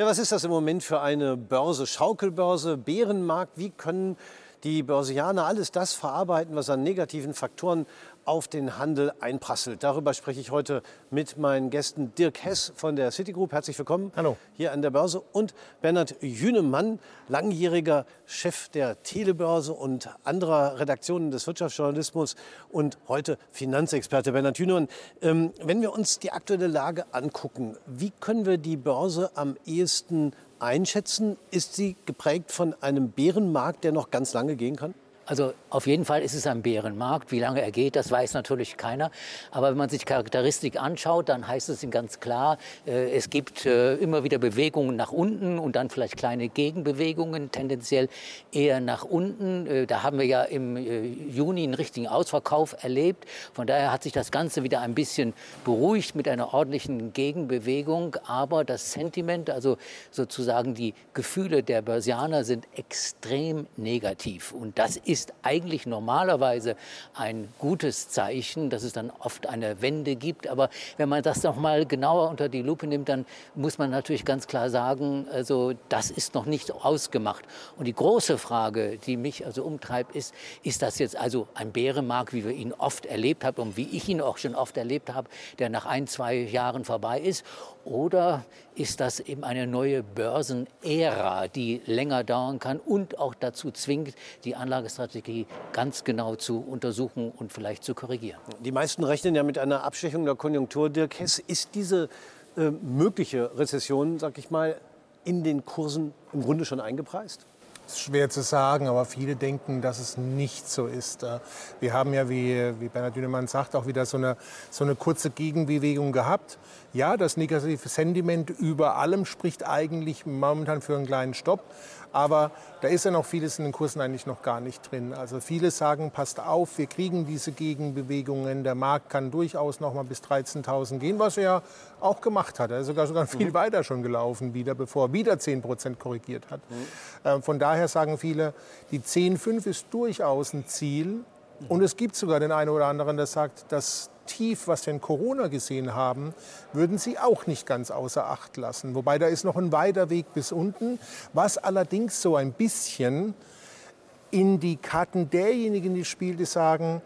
Ja, was ist das im Moment für eine Börse? Schaukelbörse, Bärenmarkt? Wie können die Börsianer alles das verarbeiten, was an negativen Faktoren auf den Handel einprasselt. Darüber spreche ich heute mit meinen Gästen Dirk Hess von der Citigroup. Herzlich willkommen Hallo. hier an der Börse und Bernhard Jünemann, langjähriger Chef der Telebörse und anderer Redaktionen des Wirtschaftsjournalismus und heute Finanzexperte. Bernhard Jünemann, ähm, wenn wir uns die aktuelle Lage angucken, wie können wir die Börse am ehesten einschätzen? Ist sie geprägt von einem Bärenmarkt, der noch ganz lange gehen kann? Also auf jeden Fall ist es ein Bärenmarkt. Wie lange er geht, das weiß natürlich keiner. Aber wenn man sich Charakteristik anschaut, dann heißt es ihm ganz klar, äh, es gibt äh, immer wieder Bewegungen nach unten und dann vielleicht kleine Gegenbewegungen, tendenziell eher nach unten. Äh, da haben wir ja im äh, Juni einen richtigen Ausverkauf erlebt. Von daher hat sich das Ganze wieder ein bisschen beruhigt mit einer ordentlichen Gegenbewegung. Aber das Sentiment, also sozusagen die Gefühle der Börsianer sind extrem negativ. Und das ist ist eigentlich normalerweise ein gutes Zeichen, dass es dann oft eine Wende gibt. Aber wenn man das noch mal genauer unter die Lupe nimmt, dann muss man natürlich ganz klar sagen, also das ist noch nicht ausgemacht. Und die große Frage, die mich also umtreibt, ist, ist das jetzt also ein Bärenmarkt, wie wir ihn oft erlebt haben und wie ich ihn auch schon oft erlebt habe, der nach ein, zwei Jahren vorbei ist? Oder ist das eben eine neue Börsenära, die länger dauern kann und auch dazu zwingt, die Anlagestrategie ganz genau zu untersuchen und vielleicht zu korrigieren? Die meisten rechnen ja mit einer Abschwächung der Konjunktur. Dirk Hess, ist diese äh, mögliche Rezession, sag ich mal, in den Kursen im Grunde schon eingepreist? Ist schwer zu sagen, aber viele denken, dass es nicht so ist. Äh, wir haben ja, wie, wie Bernhard Dünemann sagt, auch wieder so eine, so eine kurze Gegenbewegung gehabt. Ja, das negative Sentiment über allem spricht eigentlich momentan für einen kleinen Stopp. Aber da ist ja noch vieles in den Kursen eigentlich noch gar nicht drin. Also viele sagen, passt auf, wir kriegen diese Gegenbewegungen. Der Markt kann durchaus noch mal bis 13.000 gehen, was er ja auch gemacht hat. Er ist sogar, sogar viel mhm. weiter schon gelaufen wieder, bevor er wieder 10 Prozent korrigiert hat. Mhm. Von daher sagen viele, die 10,5 ist durchaus ein Ziel. Und es gibt sogar den einen oder anderen, der sagt, dass Tief, was wir in Corona gesehen haben, würden Sie auch nicht ganz außer Acht lassen. Wobei da ist noch ein weiter Weg bis unten, was allerdings so ein bisschen in die Karten derjenigen, die spielt, die sagen,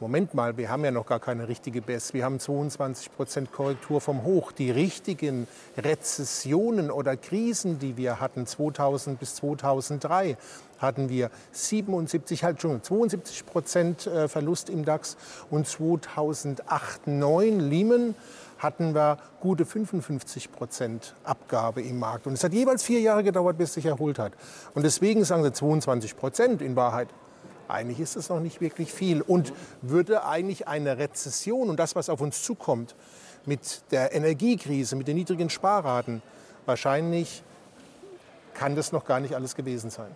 Moment mal, wir haben ja noch gar keine richtige BES. Wir haben 22 Prozent Korrektur vom Hoch. Die richtigen Rezessionen oder Krisen, die wir hatten 2000 bis 2003, hatten wir 77, halt schon 72 Prozent äh, Verlust im DAX und 2008, 9 Lehman hatten wir gute 55 Prozent Abgabe im Markt. Und es hat jeweils vier Jahre gedauert, bis es sich erholt hat. Und deswegen sagen sie 22 Prozent in Wahrheit eigentlich ist es noch nicht wirklich viel und würde eigentlich eine Rezession und das, was auf uns zukommt, mit der Energiekrise, mit den niedrigen Sparraten, wahrscheinlich kann das noch gar nicht alles gewesen sein.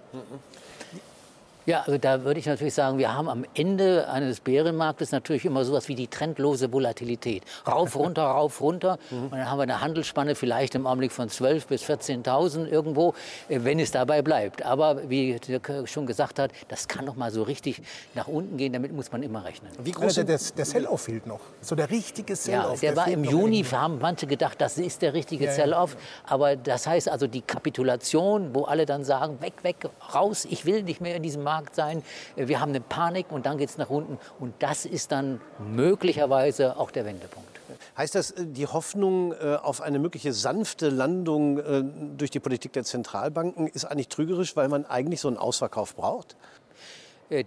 Ja, also da würde ich natürlich sagen, wir haben am Ende eines Bärenmarktes natürlich immer sowas wie die trendlose Volatilität. Rauf, runter, rauf, runter. Mhm. Und dann haben wir eine Handelsspanne vielleicht im Augenblick von 12.000 bis 14.000 irgendwo, äh, wenn es dabei bleibt. Aber wie Dirk schon gesagt hat, das kann noch mal so richtig nach unten gehen. Damit muss man immer rechnen. Wie groß der, der, der Sell-Off fehlt noch. So der richtige Sell-Off. Ja, der, der war im Juni, haben manche gedacht, das ist der richtige ja, Sell-Off. Aber das heißt also die Kapitulation, wo alle dann sagen, weg, weg, raus, ich will nicht mehr in diesem Markt Markt sein. Wir haben eine Panik und dann geht es nach unten. Und das ist dann möglicherweise auch der Wendepunkt. Heißt das, äh, die Hoffnung äh, auf eine mögliche sanfte Landung äh, durch die Politik der Zentralbanken ist eigentlich trügerisch, weil man eigentlich so einen Ausverkauf braucht?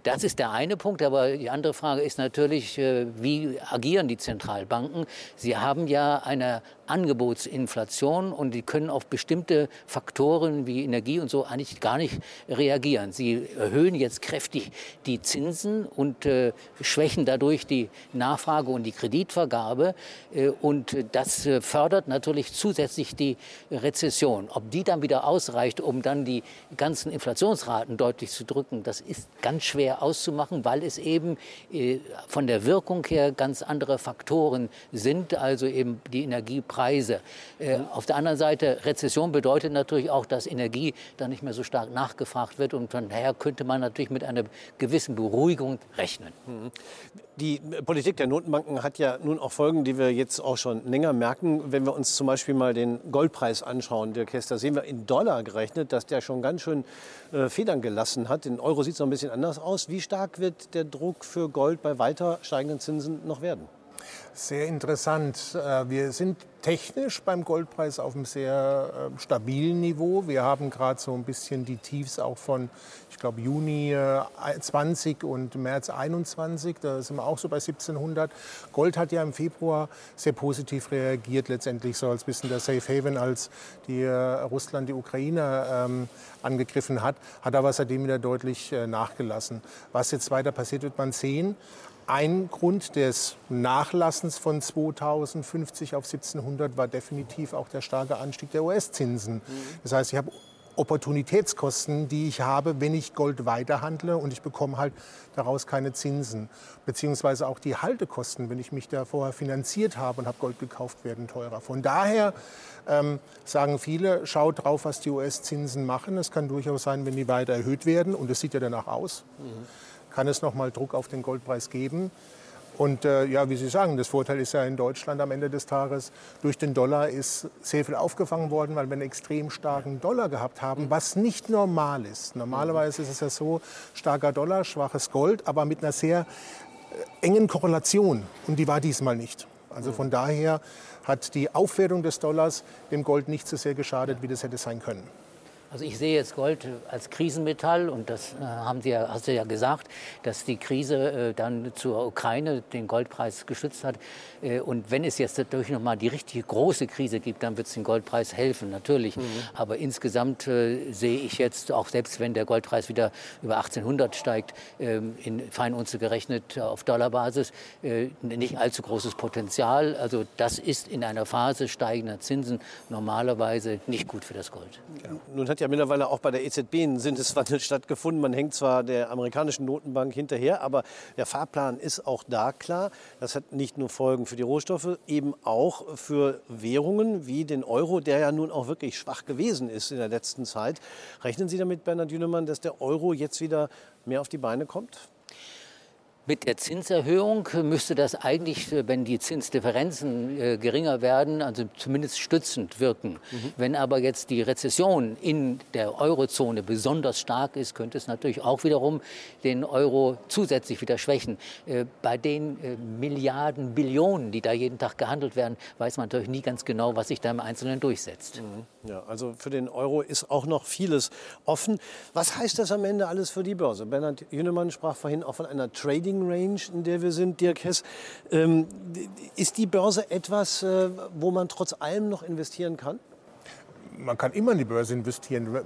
Das ist der eine Punkt, aber die andere Frage ist natürlich, wie agieren die Zentralbanken? Sie haben ja eine Angebotsinflation und die können auf bestimmte Faktoren wie Energie und so eigentlich gar nicht reagieren. Sie erhöhen jetzt kräftig die Zinsen und äh, schwächen dadurch die Nachfrage und die Kreditvergabe äh, und das äh, fördert natürlich zusätzlich die Rezession. Ob die dann wieder ausreicht, um dann die ganzen Inflationsraten deutlich zu drücken, das ist ganz schwer auszumachen, weil es eben äh, von der Wirkung her ganz andere Faktoren sind, also eben die Energiepreise Preise. Äh, auf der anderen Seite, Rezession bedeutet natürlich auch, dass Energie dann nicht mehr so stark nachgefragt wird. Und von daher könnte man natürlich mit einer gewissen Beruhigung rechnen. Die Politik der Notenbanken hat ja nun auch Folgen, die wir jetzt auch schon länger merken. Wenn wir uns zum Beispiel mal den Goldpreis anschauen, der Kester, sehen wir in Dollar gerechnet, dass der schon ganz schön äh, Federn gelassen hat. In Euro sieht es noch ein bisschen anders aus. Wie stark wird der Druck für Gold bei weiter steigenden Zinsen noch werden? Sehr interessant. Äh, wir sind technisch beim Goldpreis auf einem sehr ähm, stabilen Niveau. Wir haben gerade so ein bisschen die Tiefs auch von, ich glaube, Juni 20 äh, und März 21. Da sind wir auch so bei 1700. Gold hat ja im Februar sehr positiv reagiert, letztendlich so als bisschen der Safe Haven, als die äh, Russland die Ukraine ähm, angegriffen hat, hat aber seitdem wieder deutlich nachgelassen. Was jetzt weiter passiert, wird man sehen. Ein Grund des Nachlassens von 2050 auf 1700 war definitiv auch der starke Anstieg der US-Zinsen. Das heißt, ich habe Opportunitätskosten, die ich habe, wenn ich Gold weiterhandle und ich bekomme halt daraus keine Zinsen. Beziehungsweise auch die Haltekosten, wenn ich mich da vorher finanziert habe und habe Gold gekauft, werden teurer. Von daher ähm, sagen viele, schaut drauf, was die US-Zinsen machen. Es kann durchaus sein, wenn die weiter erhöht werden und es sieht ja danach aus. Mhm kann es noch mal Druck auf den Goldpreis geben. Und äh, ja, wie Sie sagen, das Vorteil ist ja in Deutschland am Ende des Tages, durch den Dollar ist sehr viel aufgefangen worden, weil wir einen extrem starken Dollar gehabt haben, was nicht normal ist. Normalerweise ist es ja so, starker Dollar, schwaches Gold, aber mit einer sehr äh, engen Korrelation. Und die war diesmal nicht. Also von daher hat die Aufwertung des Dollars dem Gold nicht so sehr geschadet, wie das hätte sein können. Also ich sehe jetzt Gold als Krisenmetall und das äh, haben Sie ja, hast du ja gesagt, dass die Krise äh, dann zur Ukraine den Goldpreis geschützt hat. Äh, und wenn es jetzt dadurch noch mal die richtig große Krise gibt, dann wird es den Goldpreis helfen, natürlich. Mhm. Aber insgesamt sehe ich jetzt, auch selbst wenn der Goldpreis wieder über 1800 steigt, ähm, in Feinunze gerechnet auf Dollarbasis, nicht allzu großes Potenzial. Also das ist in einer Phase steigender Zinsen normalerweise nicht gut für das Gold. Ja. Hat ja mittlerweile auch bei der EZB ein Sinneswandel stattgefunden. Man hängt zwar der amerikanischen Notenbank hinterher, aber der Fahrplan ist auch da klar. Das hat nicht nur Folgen für die Rohstoffe, eben auch für Währungen wie den Euro, der ja nun auch wirklich schwach gewesen ist in der letzten Zeit. Rechnen Sie damit, Bernhard Dünemann, dass der Euro jetzt wieder mehr auf die Beine kommt? Mit der Zinserhöhung müsste das eigentlich, wenn die Zinsdifferenzen äh, geringer werden, also zumindest stützend wirken. Mhm. Wenn aber jetzt die Rezession in der Eurozone besonders stark ist, könnte es natürlich auch wiederum den Euro zusätzlich wieder schwächen. Äh, bei den äh, Milliarden, Billionen, die da jeden Tag gehandelt werden, weiß man natürlich nie ganz genau, was sich da im Einzelnen durchsetzt. Mhm. Ja, also für den Euro ist auch noch vieles offen. Was heißt das am Ende alles für die Börse? Bernhard Jünemann sprach vorhin auch von einer Trading Trading Range, in der wir sind, Dirk Hess. Ähm, ist die Börse etwas, äh, wo man trotz allem noch investieren kann? man kann immer in die Börse investieren.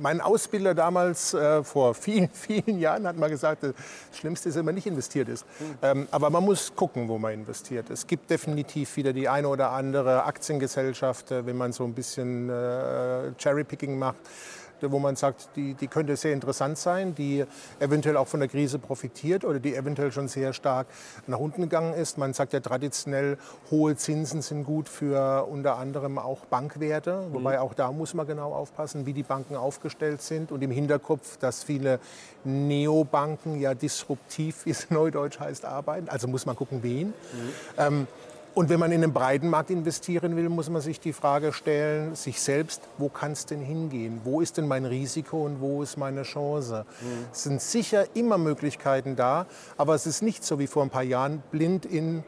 Mein Ausbilder damals äh, vor vielen, vielen Jahren hat mal gesagt, das Schlimmste ist, wenn man nicht investiert ist. Mhm. Ähm, aber man muss gucken, wo man investiert. Es gibt definitiv wieder die eine oder andere Aktiengesellschaft, äh, wenn man so ein bisschen äh, Cherrypicking macht wo man sagt, die, die könnte sehr interessant sein, die eventuell auch von der Krise profitiert oder die eventuell schon sehr stark nach unten gegangen ist. Man sagt ja traditionell, hohe Zinsen sind gut für unter anderem auch Bankwerte, mhm. wobei auch da muss man genau aufpassen, wie die Banken aufgestellt sind und im Hinterkopf, dass viele Neobanken ja disruptiv, wie es neudeutsch heißt, arbeiten. Also muss man gucken, wen. Mhm. Ähm, und wenn man in den breiten Markt investieren will, muss man sich die Frage stellen, sich selbst, wo kann es denn hingehen? Wo ist denn mein Risiko und wo ist meine Chance? Mhm. Es sind sicher immer Möglichkeiten da, aber es ist nicht so wie vor ein paar Jahren blind in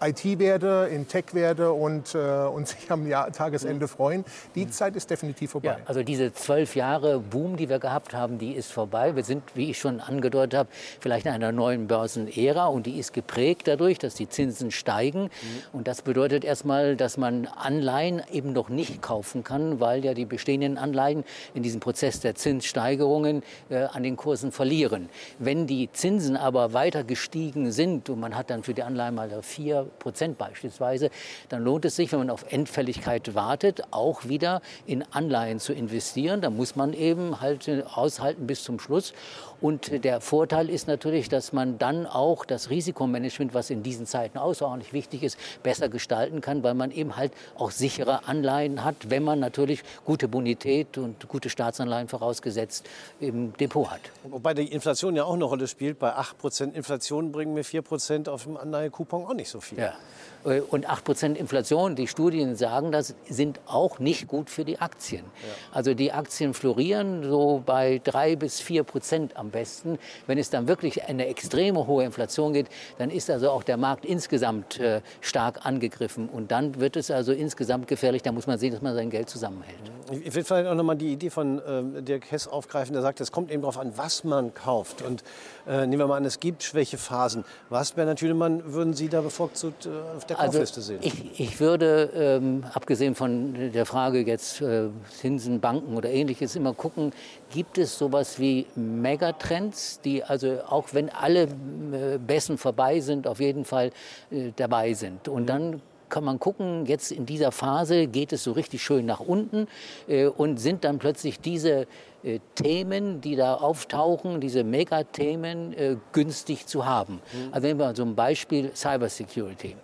IT-Werte, in Tech-Werte und, äh, und sich am Jahr, Tagesende freuen. Die mhm. Zeit ist definitiv vorbei. Ja, also diese zwölf Jahre Boom, die wir gehabt haben, die ist vorbei. Wir sind, wie ich schon angedeutet habe, vielleicht in einer neuen Börsenära und die ist geprägt dadurch, dass die Zinsen steigen. Mhm. Und das bedeutet erstmal, dass man Anleihen eben noch nicht kaufen kann, weil ja die bestehenden Anleihen in diesem Prozess der Zinssteigerungen äh, an den Kursen verlieren. Wenn die Zinsen aber weiter gestiegen sind und man hat dann für die Anleihen mal vier 4 Prozent beispielsweise, dann lohnt es sich, wenn man auf Endfälligkeit wartet, auch wieder in Anleihen zu investieren. Da muss man eben halt aushalten bis zum Schluss. Und der Vorteil ist natürlich, dass man dann auch das Risikomanagement, was in diesen Zeiten außerordentlich wichtig ist, besser gestalten kann, weil man eben halt auch sichere Anleihen hat, wenn man natürlich gute Bonität und gute Staatsanleihen vorausgesetzt im Depot hat. Wobei die Inflation ja auch eine Rolle spielt. Bei 8% Inflation bringen wir 4% auf dem Anleihekupon auch nicht so viel. Ja. Und 8% Inflation, die Studien sagen das, sind auch nicht gut für die Aktien. Ja. Also die Aktien florieren so bei 3 bis 4 Prozent am besten. Wenn es dann wirklich eine extreme hohe Inflation geht, dann ist also auch der Markt insgesamt äh, stark angegriffen. Und dann wird es also insgesamt gefährlich. Da muss man sehen, dass man sein Geld zusammenhält. Ich will vielleicht auch noch mal die Idee von äh, Dirk Hess aufgreifen, der sagt, es kommt eben darauf an, was man kauft. Und äh, nehmen wir mal an, es gibt Schwächephasen. Was, Bernhard Hünemann, würden Sie da bevorzugt äh, auf der also Kaufliste sehen? Ich, ich würde, ähm, abgesehen von der Frage jetzt äh, Zinsen, Banken oder ähnliches, immer gucken, gibt es sowas wie Megatrends, die also auch wenn alle äh, Bessen vorbei sind, auf jeden Fall äh, dabei sind. Und dann kann man gucken, jetzt in dieser Phase geht es so richtig schön nach unten äh, und sind dann plötzlich diese äh, Themen, die da auftauchen, diese Megathemen, äh, günstig zu haben. Mhm. Also nehmen wir zum Beispiel Cybersecurity.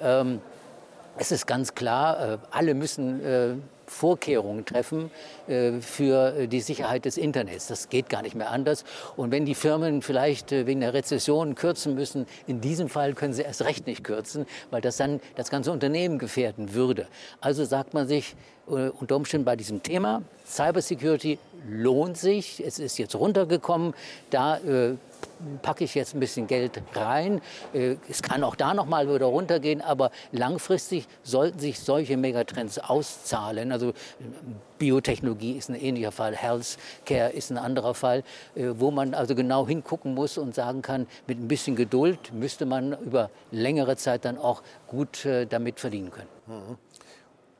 Ähm, es ist ganz klar, äh, alle müssen äh, Vorkehrungen treffen äh, für die Sicherheit des Internets. Das geht gar nicht mehr anders. Und wenn die Firmen vielleicht äh, wegen der Rezession kürzen müssen, in diesem Fall können sie erst recht nicht kürzen, weil das dann das ganze Unternehmen gefährden würde. Also sagt man sich äh, unter Umständen bei diesem Thema, Cybersecurity lohnt sich, es ist jetzt runtergekommen, da äh, packe ich jetzt ein bisschen Geld rein. Äh, es kann auch da noch mal wieder runtergehen, aber langfristig sollten sich solche Megatrends auszahlen. Also Biotechnologie ist ein ähnlicher Fall, Healthcare ist ein anderer Fall, äh, wo man also genau hingucken muss und sagen kann, mit ein bisschen Geduld müsste man über längere Zeit dann auch gut äh, damit verdienen können. Mhm.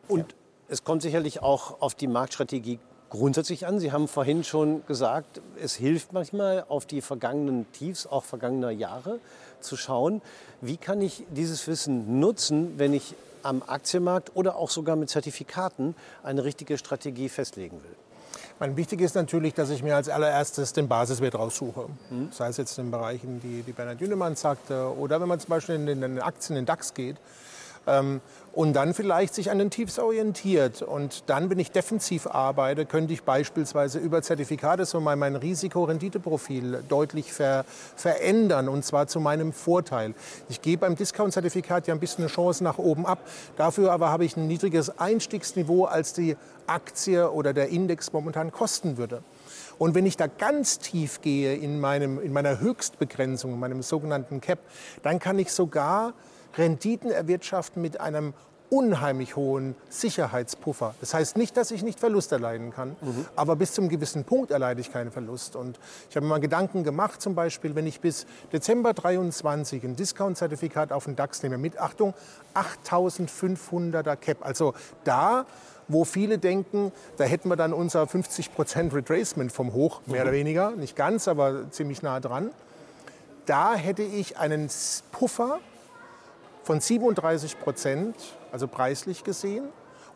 Und es kommt sicherlich auch auf die Marktstrategie grundsätzlich an. Sie haben vorhin schon gesagt, es hilft manchmal auf die vergangenen Tiefs, auch vergangener Jahre zu schauen, wie kann ich dieses Wissen nutzen, wenn ich am Aktienmarkt oder auch sogar mit Zertifikaten eine richtige Strategie festlegen will. Mein wichtig ist natürlich, dass ich mir als allererstes den Basiswert raussuche. Mhm. Sei es jetzt in Bereichen, die, die Bernhard Jünemann sagte, oder wenn man zum Beispiel in den Aktien, in den DAX geht, ähm, und dann vielleicht sich an den Tiefs orientiert. Und dann, wenn ich defensiv arbeite, könnte ich beispielsweise über Zertifikate so mein, mein Risiko-Rendite-Profil deutlich ver, verändern und zwar zu meinem Vorteil. Ich gehe beim Discount-Zertifikat ja ein bisschen eine Chance nach oben ab. Dafür aber habe ich ein niedriges Einstiegsniveau, als die Aktie oder der Index momentan kosten würde. Und wenn ich da ganz tief gehe in, meinem, in meiner Höchstbegrenzung, in meinem sogenannten Cap, dann kann ich sogar Renditen erwirtschaften mit einem unheimlich hohen Sicherheitspuffer. Das heißt nicht, dass ich nicht Verlust erleiden kann, mhm. aber bis zum gewissen Punkt erleide ich keinen Verlust. Und ich habe mir mal Gedanken gemacht, zum Beispiel, wenn ich bis Dezember 23 ein Discount-Zertifikat auf den DAX nehme, mit Achtung, 8500er Cap. Also da, wo viele denken, da hätten wir dann unser 50% Retracement vom Hoch, mehr mhm. oder weniger, nicht ganz, aber ziemlich nah dran. Da hätte ich einen Puffer von 37 Prozent, also preislich gesehen,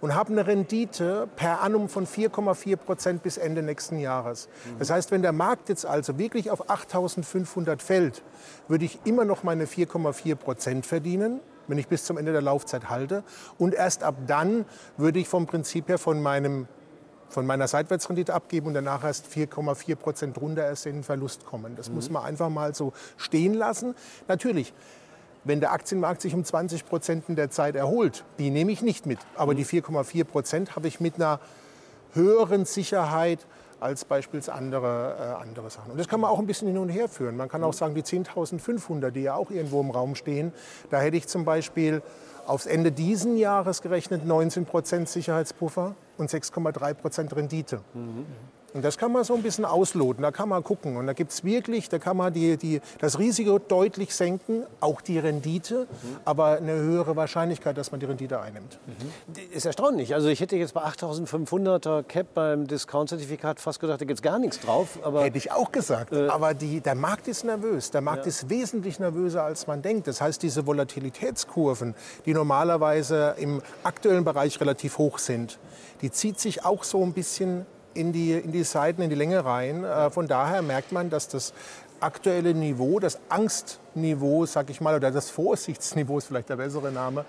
und habe eine Rendite per annum von 4,4 Prozent bis Ende nächsten Jahres. Mhm. Das heißt, wenn der Markt jetzt also wirklich auf 8.500 fällt, würde ich immer noch meine 4,4 Prozent verdienen, wenn ich bis zum Ende der Laufzeit halte. Und erst ab dann würde ich vom Prinzip her von meinem von meiner Seitwärtsrendite abgeben und danach erst 4,4 Prozent runter erst in den Verlust kommen. Das mhm. muss man einfach mal so stehen lassen. Natürlich, wenn der Aktienmarkt sich um 20 Prozent in der Zeit erholt, die nehme ich nicht mit. Aber die 4,4 Prozent habe ich mit einer höheren Sicherheit als beispielsweise andere, äh, andere Sachen. Und das kann man auch ein bisschen hin und her führen. Man kann auch sagen, die 10.500, die ja auch irgendwo im Raum stehen, da hätte ich zum Beispiel aufs Ende diesen Jahres gerechnet 19 Prozent Sicherheitspuffer und 6,3 Prozent Rendite. Mhm. Und das kann man so ein bisschen ausloten, da kann man gucken. Und da gibt es wirklich, da kann man die, die, das Risiko deutlich senken, auch die Rendite, mhm. aber eine höhere Wahrscheinlichkeit, dass man die Rendite einnimmt. Mhm. Ist erstaunlich. Also ich hätte jetzt bei 8500er Cap beim Discount-Zertifikat fast gedacht, da gibt es gar nichts drauf. Aber, hätte ich auch gesagt. Äh, aber die, der Markt ist nervös. Der Markt ja. ist wesentlich nervöser, als man denkt. Das heißt, diese Volatilitätskurven, die normalerweise im aktuellen Bereich relativ hoch sind, die zieht sich auch so ein bisschen in die, in die Seiten, in die Länge rein. Äh, von daher merkt man, dass das aktuelle Niveau, das Angstniveau, sag ich mal, oder das Vorsichtsniveau ist vielleicht der bessere Name,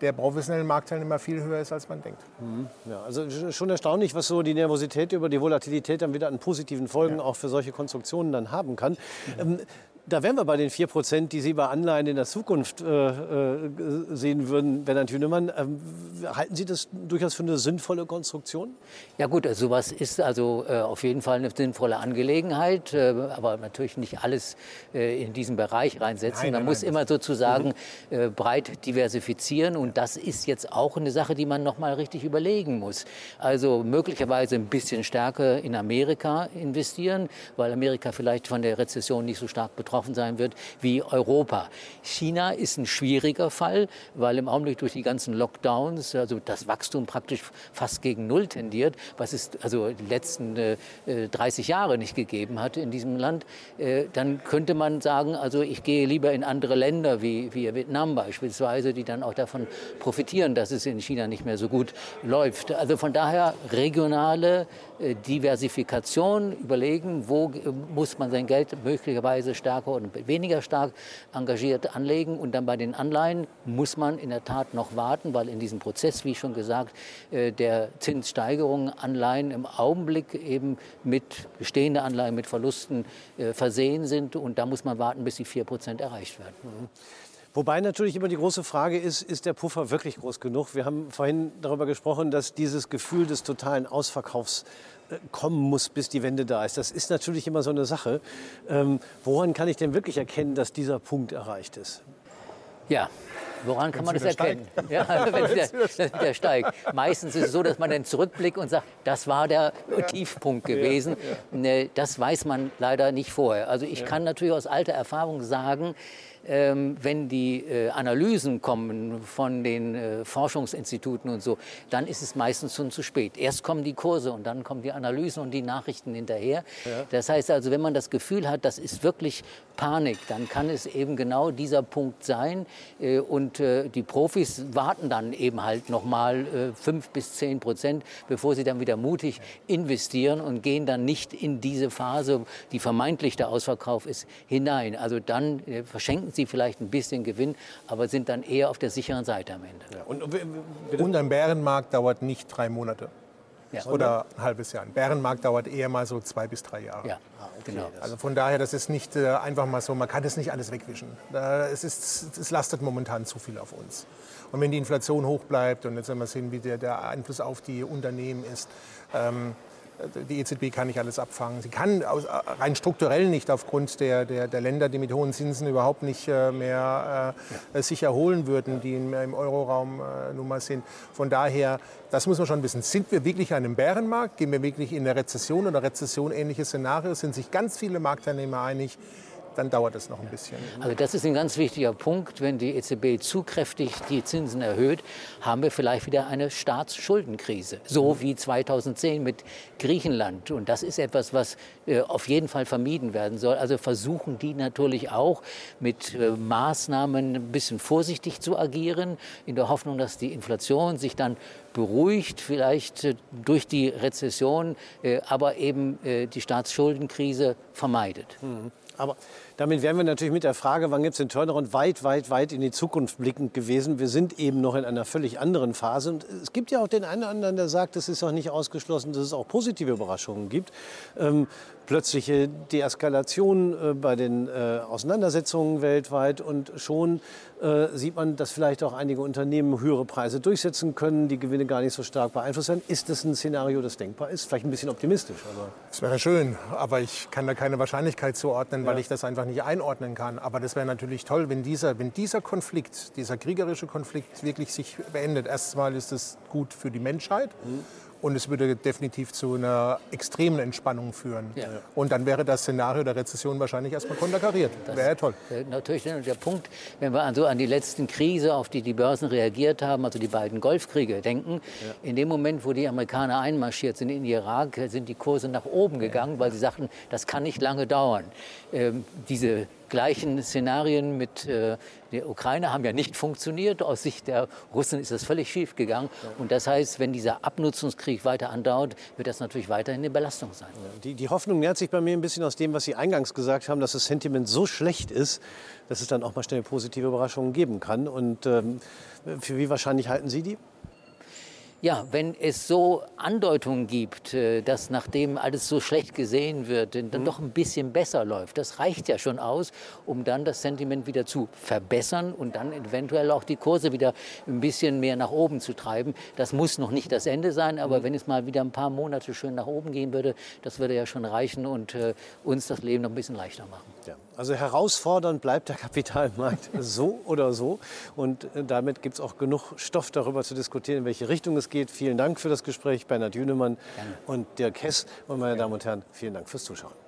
der professionellen Marktteilnehmer viel höher ist, als man denkt. Mhm. Ja, also schon erstaunlich, was so die Nervosität über die Volatilität dann wieder an positiven Folgen ja. auch für solche Konstruktionen dann haben kann. Mhm. Ähm, da wären wir bei den 4 Prozent, die Sie bei Anleihen in der Zukunft äh, äh, sehen würden, Bernhard Hünemann. Ähm, halten Sie das durchaus für eine sinnvolle Konstruktion? Ja gut, also sowas ist also äh, auf jeden Fall eine sinnvolle Angelegenheit, äh, aber natürlich nicht alles äh, in diesen Bereich reinsetzen. Nein, Man nein, muss nein. immer sozusagen mhm. Äh, breit diversifizieren und das ist jetzt auch eine Sache, die man noch mal richtig überlegen muss. Also möglicherweise ein bisschen stärker in Amerika investieren, weil Amerika vielleicht von der Rezession nicht so stark betroffen betroffen sein wird wie Europa. China ist ein schwieriger Fall, weil im Augenblick durch die ganzen Lockdowns also das Wachstum praktisch fast gegen Null tendiert, was es also die letzten äh, 30 Jahre nicht gegeben hat in diesem Land. Äh, dann könnte man sagen, also ich gehe lieber in andere Länder wie, wie Vietnam beispielsweise, die dann auch davon profitieren, dass es in China nicht mehr so gut läuft. Also von daher regionale äh, Diversifikation überlegen, wo äh, muss man sein Geld möglicherweise stärker oder weniger stark engagiert anlegen. Und dann bei den Anleihen muss man in der Tat noch warten, weil in diesem Prozess, wie schon gesagt, äh, der Zinssteigerung Anleihen im Augenblick eben mit bestehenden Anleihen mit Verlusten äh, versehen sind. Und da muss man warten, bis die 4 Prozent erreicht werden. Wobei natürlich immer die große Frage ist, ist der Puffer wirklich groß genug? Wir haben vorhin darüber gesprochen, dass dieses Gefühl des totalen Ausverkaufs kommen muss, bis die Wende da ist. Das ist natürlich immer so eine Sache. Ähm, woran kann ich denn wirklich erkennen, dass dieser Punkt erreicht ist? Ja, Woran kann man das erkennen? Ja, wenn es wieder, wieder, steigt. Meistens ist es so, dass man dann zurückblickt und sagt, das war der ja. Tiefpunkt gewesen. Ja, ja. Das weiß man leider nicht vorher. Also ich kann natürlich aus alter Erfahrung sagen, wenn die äh, Analysen kommen von den äh, Forschungsinstituten und so, dann ist es meistens schon zu spät. Erst kommen die Kurse und dann kommen die Analysen und die Nachrichten hinterher. Ja. Das heißt also, wenn man das Gefühl hat, das ist wirklich Panik, dann kann es eben genau dieser Punkt sein. Äh, und die Profis warten dann eben halt noch mal fünf bis zehn Prozent, bevor sie dann wieder mutig investieren und gehen dann nicht in diese Phase, die vermeintlich der Ausverkauf ist, hinein. Also dann verschenken sie vielleicht ein bisschen Gewinn, aber sind dann eher auf der sicheren Seite am Ende. Ja, und, und ein Bärenmarkt dauert nicht drei Monate. Ja. Oder ein halbes Jahr. Ein Bärenmarkt dauert eher mal so zwei bis drei Jahre. Ja, ah, okay. genau. Also von daher, das ist nicht äh, einfach mal so, man kann das nicht alles wegwischen. Äh, es, ist, es lastet momentan zu viel auf uns. Und wenn die Inflation hoch bleibt und jetzt werden wir sehen, wie der, der Einfluss auf die Unternehmen ist, ähm, die EZB kann nicht alles abfangen. Sie kann rein strukturell nicht aufgrund der, der, der Länder, die mit hohen Zinsen überhaupt nicht äh, mehr äh, sich erholen würden, die im, im Euroraum äh, nun mal sind. Von daher, das muss man schon wissen. Sind wir wirklich an einem Bärenmarkt? Gehen wir wirklich in eine Rezession oder Rezession-ähnliche Szenarien? Sind sich ganz viele Marktteilnehmer einig? Dann dauert es noch ein bisschen. Also das ist ein ganz wichtiger Punkt. Wenn die EZB zu kräftig die Zinsen erhöht, haben wir vielleicht wieder eine Staatsschuldenkrise. So wie 2010 mit Griechenland. Und das ist etwas, was äh, auf jeden Fall vermieden werden soll. Also versuchen die natürlich auch mit äh, Maßnahmen ein bisschen vorsichtig zu agieren, in der Hoffnung, dass die Inflation sich dann beruhigt, vielleicht äh, durch die Rezession, aber eben die Staatsschuldenkrise vermeidet. Mhm. Aber damit wären wir natürlich mit der Frage, wann gibt es den Turnaround, weit, weit, weit in die Zukunft blickend gewesen. Wir sind eben noch in einer völlig anderen Phase. Und es gibt ja auch den einen oder anderen, der sagt, es ist auch nicht ausgeschlossen, dass es auch positive Überraschungen gibt. Ähm, plötzliche Deeskalation äh, bei den äh, Auseinandersetzungen weltweit. Und schon äh, sieht man, dass vielleicht auch einige Unternehmen höhere Preise durchsetzen können, die Gewinne gar nicht so stark beeinflussen werden. Ist das ein Szenario, das denkbar ist? Vielleicht ein bisschen optimistisch. Aber das wäre schön, aber ich kann da keine Wahrscheinlichkeit zuordnen, weil ja. ich das einfach nicht einordnen kann. Aber das wäre natürlich toll, wenn dieser, wenn dieser Konflikt, dieser kriegerische Konflikt wirklich sich beendet. Erstmal ist es gut für die Menschheit. Mhm. Und es würde definitiv zu einer extremen Entspannung führen. Ja. Und dann wäre das Szenario der Rezession wahrscheinlich erstmal konterkariert. Wäre ja toll. Natürlich der Punkt, wenn wir also an die letzten Krise, auf die die Börsen reagiert haben, also die beiden Golfkriege denken, ja. in dem Moment, wo die Amerikaner einmarschiert sind in Irak, sind die Kurse nach oben gegangen, weil sie sagten, das kann nicht lange dauern. Ähm, diese gleichen Szenarien mit äh, der Ukraine haben ja nicht funktioniert. Aus Sicht der Russen ist das völlig schief gegangen. Und das heißt, wenn dieser Abnutzungskrieg weiter andauert, wird das natürlich weiterhin eine Belastung sein. Die, die Hoffnung nährt sich bei mir ein bisschen aus dem, was Sie eingangs gesagt haben, dass das Sentiment so schlecht ist, dass es dann auch mal schnell positive Überraschungen geben kann. Und ähm, für wie wahrscheinlich halten Sie die? Ja, wenn es so Andeutungen gibt, äh, dass nachdem alles so schlecht gesehen wird, dann mhm. doch ein bisschen besser läuft, das reicht ja schon aus, um dann das Sentiment wieder zu verbessern und dann eventuell auch die Kurse wieder ein bisschen mehr nach oben zu treiben. Das muss noch nicht das Ende sein, aber mhm. wenn es mal wieder ein paar Monate schön nach oben gehen würde, das würde ja schon reichen und äh, uns das Leben noch ein bisschen leichter machen. Ja. Also herausfordernd bleibt der Kapitalmarkt so oder so. Und äh, damit gibt es auch genug Stoff darüber zu diskutieren, in welche Richtung es geht. Vielen Dank für das Gespräch, Bernhard Jünemann Gerne. und Dirk Hess. Und meine Damen und Herren, vielen Dank fürs Zuschauen.